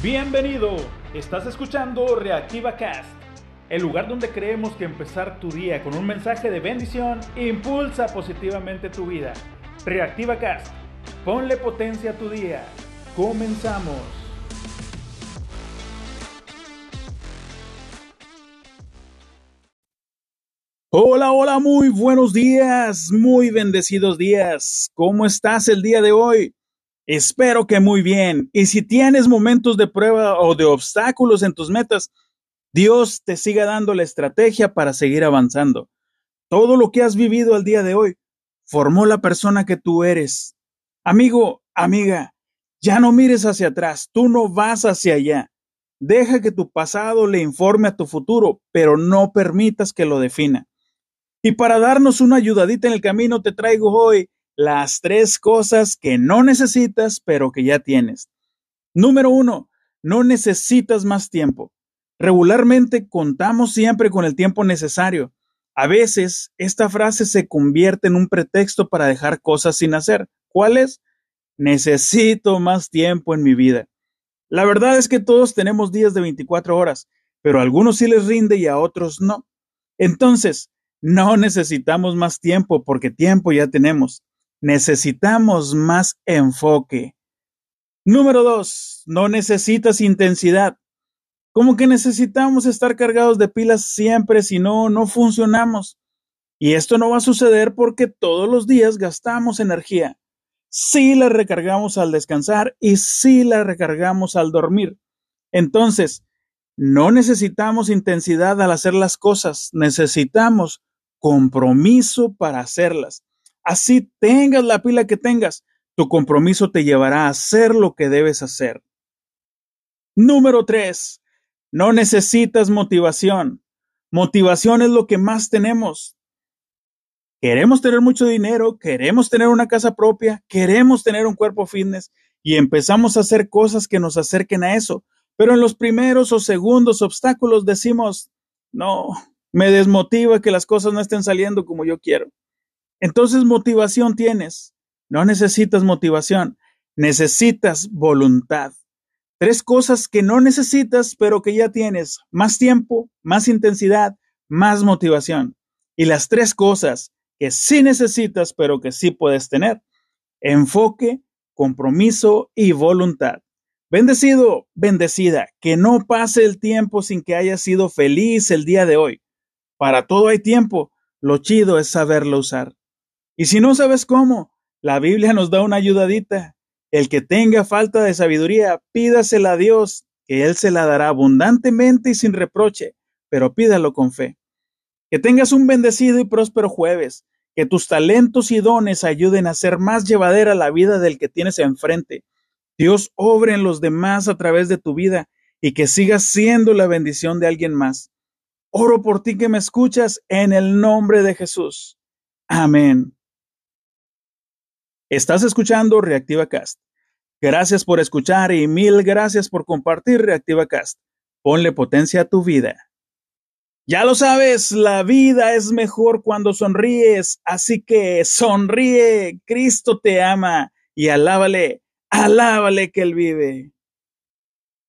Bienvenido, estás escuchando Reactiva Cast, el lugar donde creemos que empezar tu día con un mensaje de bendición impulsa positivamente tu vida. Reactiva Cast, ponle potencia a tu día. Comenzamos. Hola, hola, muy buenos días, muy bendecidos días. ¿Cómo estás el día de hoy? Espero que muy bien. Y si tienes momentos de prueba o de obstáculos en tus metas, Dios te siga dando la estrategia para seguir avanzando. Todo lo que has vivido al día de hoy formó la persona que tú eres. Amigo, amiga, ya no mires hacia atrás, tú no vas hacia allá. Deja que tu pasado le informe a tu futuro, pero no permitas que lo defina. Y para darnos una ayudadita en el camino, te traigo hoy las tres cosas que no necesitas, pero que ya tienes. Número uno, no necesitas más tiempo. Regularmente contamos siempre con el tiempo necesario. A veces, esta frase se convierte en un pretexto para dejar cosas sin hacer. ¿Cuáles? Necesito más tiempo en mi vida. La verdad es que todos tenemos días de 24 horas, pero a algunos sí les rinde y a otros no. Entonces, no necesitamos más tiempo porque tiempo ya tenemos. Necesitamos más enfoque. Número dos, no necesitas intensidad. Como que necesitamos estar cargados de pilas siempre, si no, no funcionamos. Y esto no va a suceder porque todos los días gastamos energía. Sí la recargamos al descansar y sí la recargamos al dormir. Entonces, no necesitamos intensidad al hacer las cosas, necesitamos compromiso para hacerlas. Así tengas la pila que tengas, tu compromiso te llevará a hacer lo que debes hacer. Número 3. No necesitas motivación. Motivación es lo que más tenemos. Queremos tener mucho dinero, queremos tener una casa propia, queremos tener un cuerpo fitness y empezamos a hacer cosas que nos acerquen a eso. Pero en los primeros o segundos obstáculos decimos, no, me desmotiva que las cosas no estén saliendo como yo quiero. Entonces motivación tienes. No necesitas motivación, necesitas voluntad. Tres cosas que no necesitas, pero que ya tienes. Más tiempo, más intensidad, más motivación. Y las tres cosas que sí necesitas, pero que sí puedes tener. Enfoque, compromiso y voluntad. Bendecido, bendecida, que no pase el tiempo sin que hayas sido feliz el día de hoy. Para todo hay tiempo, lo chido es saberlo usar. Y si no sabes cómo, la Biblia nos da una ayudadita. El que tenga falta de sabiduría, pídasela a Dios, que Él se la dará abundantemente y sin reproche, pero pídalo con fe. Que tengas un bendecido y próspero jueves, que tus talentos y dones ayuden a ser más llevadera la vida del que tienes enfrente. Dios obre en los demás a través de tu vida y que sigas siendo la bendición de alguien más. Oro por ti que me escuchas en el nombre de Jesús. Amén. Estás escuchando Reactiva Cast. Gracias por escuchar y mil gracias por compartir Reactiva Cast. Ponle potencia a tu vida. Ya lo sabes, la vida es mejor cuando sonríes, así que sonríe, Cristo te ama y alábale, alábale que Él vive.